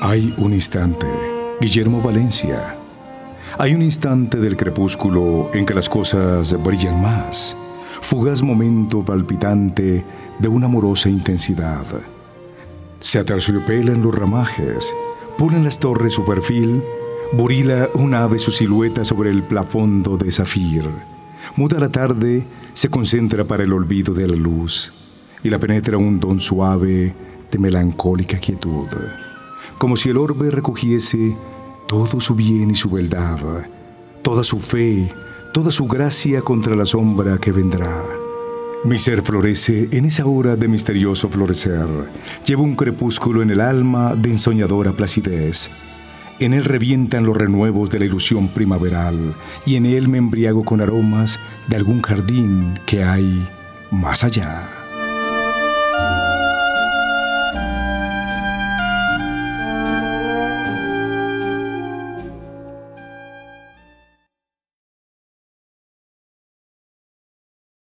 Hay un instante, Guillermo Valencia. Hay un instante del crepúsculo en que las cosas brillan más. Fugaz momento palpitante de una amorosa intensidad. Se aterciopelan los ramajes, pulen las torres su perfil, burila un ave su silueta sobre el plafondo de zafir. Muda la tarde, se concentra para el olvido de la luz y la penetra un don suave de melancólica quietud como si el orbe recogiese todo su bien y su beldad, toda su fe, toda su gracia contra la sombra que vendrá. Mi ser florece en esa hora de misterioso florecer. Llevo un crepúsculo en el alma de ensoñadora placidez. En él revientan los renuevos de la ilusión primaveral y en él me embriago con aromas de algún jardín que hay más allá.